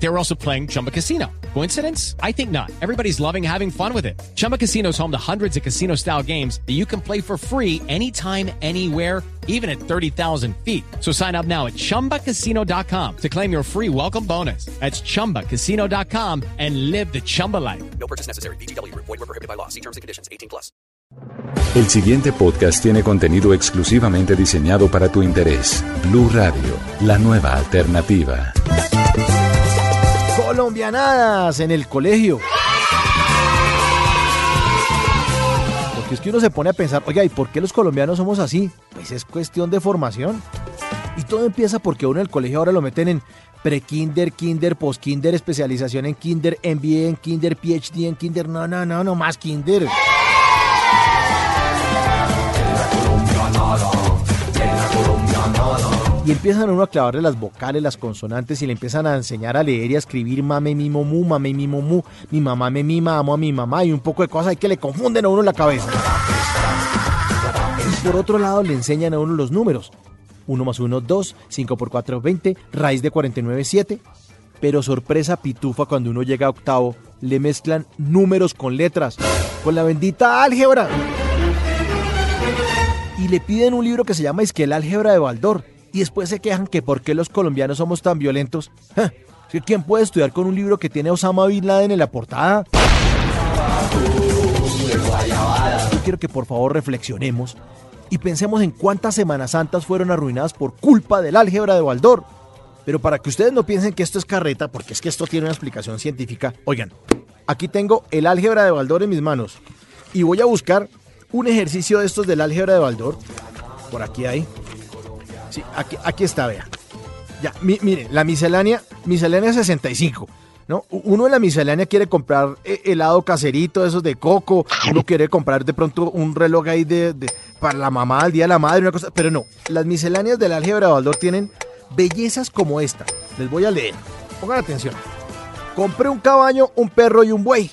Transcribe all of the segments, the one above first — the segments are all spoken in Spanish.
They were also playing Chumba Casino. Coincidence? I think not. Everybody's loving having fun with it. Chumba Casino is home to hundreds of casino style games that you can play for free anytime, anywhere, even at 30,000 feet. So sign up now at chumbacasino.com to claim your free welcome bonus. That's chumbacasino.com and live the Chumba life. No purchase necessary. BGW. Void were prohibited by law. See terms and conditions. 18 plus. El siguiente podcast tiene contenido exclusivamente diseñado para tu interés. Blue Radio, la nueva alternativa. Colombianadas en el colegio. Porque es que uno se pone a pensar, oiga, ¿y por qué los colombianos somos así? Pues es cuestión de formación. Y todo empieza porque uno en el colegio ahora lo meten en pre-kinder, kinder, post-kinder, especialización en kinder, MBA en kinder, PhD en kinder. No, no, no, no más kinder. Y empiezan a uno a clavarle las vocales, las consonantes y le empiezan a enseñar a leer y a escribir mame, mimo, mu, mame, mimo, mu, mi mamá me mima, amo a mi mamá y un poco de cosas que le confunden a uno la cabeza. Y por otro lado le enseñan a uno los números. 1 más 1, 2, 5 por 4, 20, raíz de 49, 7. Pero sorpresa pitufa cuando uno llega a octavo, le mezclan números con letras, con la bendita álgebra. Y le piden un libro que se llama Isquel Álgebra de Baldor. Y después se quejan que por qué los colombianos somos tan violentos. Ja, ¿que ¿Quién puede estudiar con un libro que tiene Osama Bin Laden en la portada? Yo quiero que por favor reflexionemos y pensemos en cuántas Semanas Santas fueron arruinadas por culpa del álgebra de Baldor. Pero para que ustedes no piensen que esto es carreta, porque es que esto tiene una explicación científica, oigan, aquí tengo el álgebra de Baldor en mis manos y voy a buscar un ejercicio de estos del álgebra de Baldor. Por aquí hay. Sí, aquí, aquí está, vea. Ya, mi- miren, la miscelánea, miscelánea 65. ¿no? Uno en la miscelánea quiere comprar eh, helado caserito, esos de coco. Uno quiere comprar de pronto un reloj ahí de, para la mamá, el día de la madre, una cosa. Pero no, las misceláneas del álgebra de Baldor tienen bellezas como esta. Les voy a leer. Pongan atención. Compré un caballo, un perro y un buey.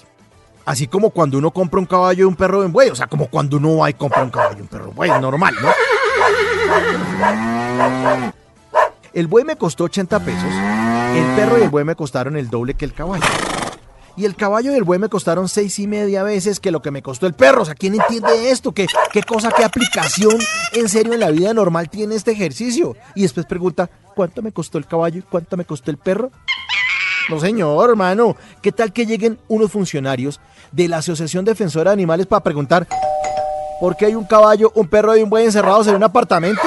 Así como cuando uno compra un caballo y un perro y un buey. O sea, como cuando uno va y compra un caballo y un perro y un buey. Normal, ¿no? El buey me costó 80 pesos. El perro y el buey me costaron el doble que el caballo. Y el caballo y el buey me costaron seis y media veces que lo que me costó el perro. O sea, ¿quién entiende esto? ¿Qué, qué cosa, qué aplicación en serio en la vida normal tiene este ejercicio? Y después pregunta, ¿cuánto me costó el caballo y cuánto me costó el perro? No, señor, hermano. ¿Qué tal que lleguen unos funcionarios de la Asociación Defensora de Animales para preguntar por qué hay un caballo, un perro y un buey encerrados en un apartamento?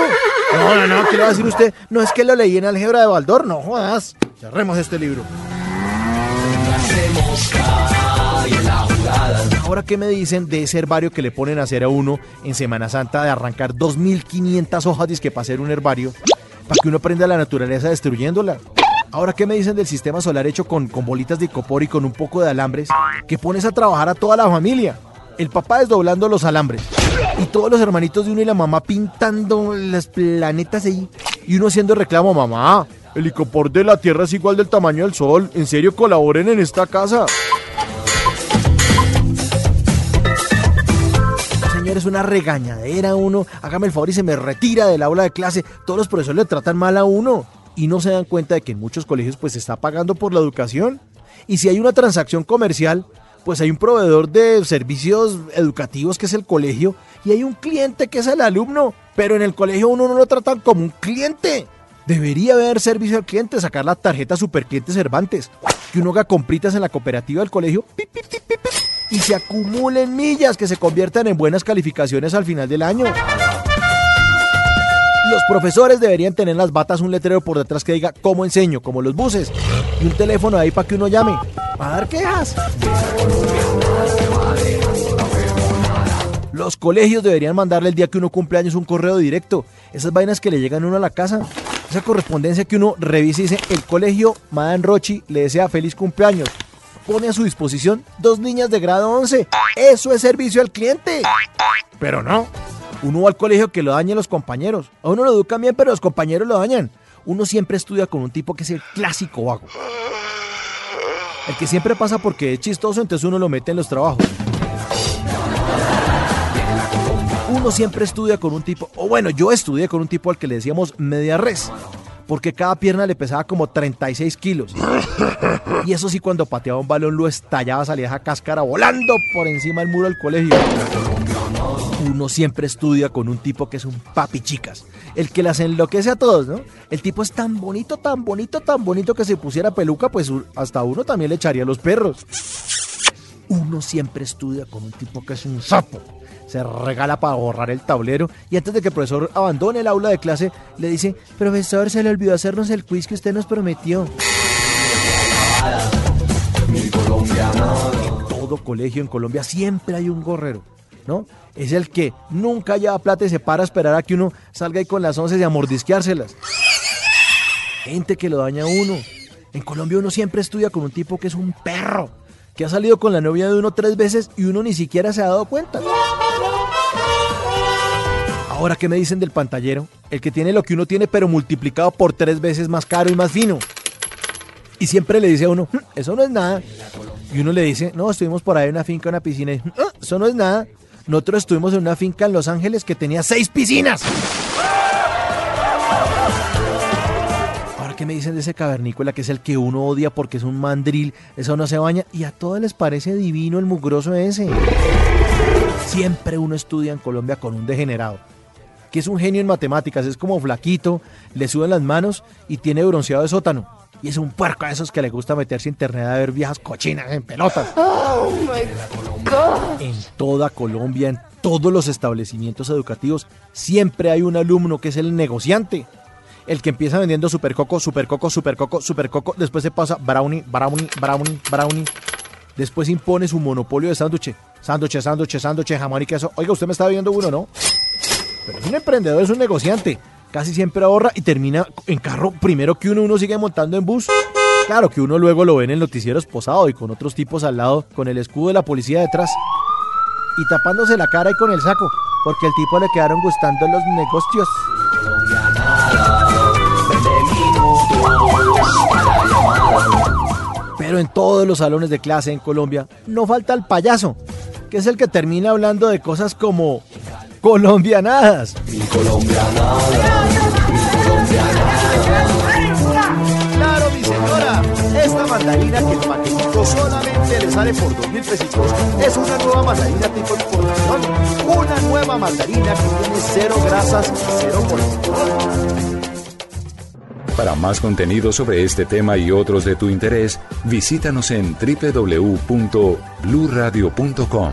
No, no, no, ¿qué decir usted? No es que lo leí en Álgebra de Baldor, no jodas. Cerremos este libro. Ahora, ¿qué me dicen de ese herbario que le ponen a hacer a uno en Semana Santa de arrancar 2.500 hojas disque para hacer un herbario? Para que uno aprenda la naturaleza destruyéndola. Ahora, ¿qué me dicen del sistema solar hecho con, con bolitas de icopor y con un poco de alambres? Que pones a trabajar a toda la familia. El papá desdoblando los alambres. Y todos los hermanitos de uno y la mamá pintando los planetas ahí. Y uno haciendo reclamo, mamá. El icopor de la Tierra es igual del tamaño del Sol. En serio, colaboren en esta casa. Es una regañadera uno. Hágame el favor y se me retira del aula de clase. Todos los profesores le tratan mal a uno. Y no se dan cuenta de que en muchos colegios pues se está pagando por la educación. Y si hay una transacción comercial, pues hay un proveedor de servicios educativos que es el colegio y hay un cliente que es el alumno. Pero en el colegio uno no lo tratan como un cliente. Debería haber servicio al cliente, sacar la tarjeta Supercliente Cervantes, que uno haga compritas en la cooperativa del colegio y se acumulen millas que se conviertan en buenas calificaciones al final del año. Los profesores deberían tener en las batas un letrero por detrás que diga cómo enseño, como los buses, y un teléfono ahí para que uno llame. ¿Va a dar quejas? Los colegios deberían mandarle el día que uno cumple años un correo directo. Esas vainas que le llegan uno a la casa. Esa correspondencia que uno revisa y dice, el colegio Madame Rochi le desea feliz cumpleaños. Pone a su disposición dos niñas de grado 11. Eso es servicio al cliente. Pero no. Uno va al colegio que lo dañen los compañeros. A uno lo educan bien, pero los compañeros lo dañan. Uno siempre estudia con un tipo que es el clásico vago. El que siempre pasa porque es chistoso, entonces uno lo mete en los trabajos. Uno siempre estudia con un tipo, o bueno, yo estudié con un tipo al que le decíamos media res, porque cada pierna le pesaba como 36 kilos. Y eso sí, cuando pateaba un balón lo estallaba, salía esa cáscara volando por encima del muro del colegio. Uno siempre estudia con un tipo que es un papi chicas, el que las enloquece a todos, ¿no? El tipo es tan bonito, tan bonito, tan bonito que si pusiera peluca, pues hasta uno también le echaría los perros. Uno siempre estudia con un tipo que es un sapo. Se regala para borrar el tablero y antes de que el profesor abandone el aula de clase, le dice, profesor, se le olvidó hacernos el quiz que usted nos prometió. En todo colegio en Colombia siempre hay un gorrero, ¿no? Es el que nunca lleva plata y se para a esperar a que uno salga ahí con las once y a mordisqueárselas. Gente que lo daña a uno. En Colombia uno siempre estudia con un tipo que es un perro, que ha salido con la novia de uno tres veces y uno ni siquiera se ha dado cuenta. Ahora, ¿qué me dicen del pantallero? El que tiene lo que uno tiene, pero multiplicado por tres veces más caro y más fino. Y siempre le dice a uno, "Mm, eso no es nada. Y uno le dice, no, estuvimos por ahí en una finca, una piscina. Y, "Ah, eso no es nada. Nosotros estuvimos en una finca en Los Ángeles que tenía seis piscinas. Ahora, ¿qué me dicen de ese cavernícola que es el que uno odia porque es un mandril? Eso no se baña. Y a todos les parece divino el mugroso ese. Siempre uno estudia en Colombia con un degenerado que es un genio en matemáticas, es como flaquito, le suben las manos y tiene bronceado de sótano. Y es un puerco a esos que le gusta meterse a internet a ver viejas cochinas en pelotas. En toda Colombia, en todos los establecimientos educativos, siempre hay un alumno que es el negociante. El que empieza vendiendo supercoco, supercoco, supercoco, supercoco, después se pasa brownie, brownie, brownie, brownie. Después impone su monopolio de sándwich. Sándwich, sándwich, sándwich, jamón y queso. Oiga, usted me está viendo uno, ¿no? Pero es un emprendedor, es un negociante. Casi siempre ahorra y termina en carro primero que uno, uno sigue montando en bus. Claro que uno luego lo ve en el noticiero esposado y con otros tipos al lado, con el escudo de la policía detrás. Y tapándose la cara y con el saco, porque al tipo le quedaron gustando los negocios. Pero en todos los salones de clase en Colombia no falta el payaso, que es el que termina hablando de cosas como colombianadas. Claro, mi señora, esta mandarina que el paquetico solamente le sale por dos mil pesitos es una nueva mandarina tipo importación. Una nueva mandarina que tiene cero grasas y cero colesterol. Para más contenido sobre este tema y otros de tu interés, visítanos en www.bluradio.com.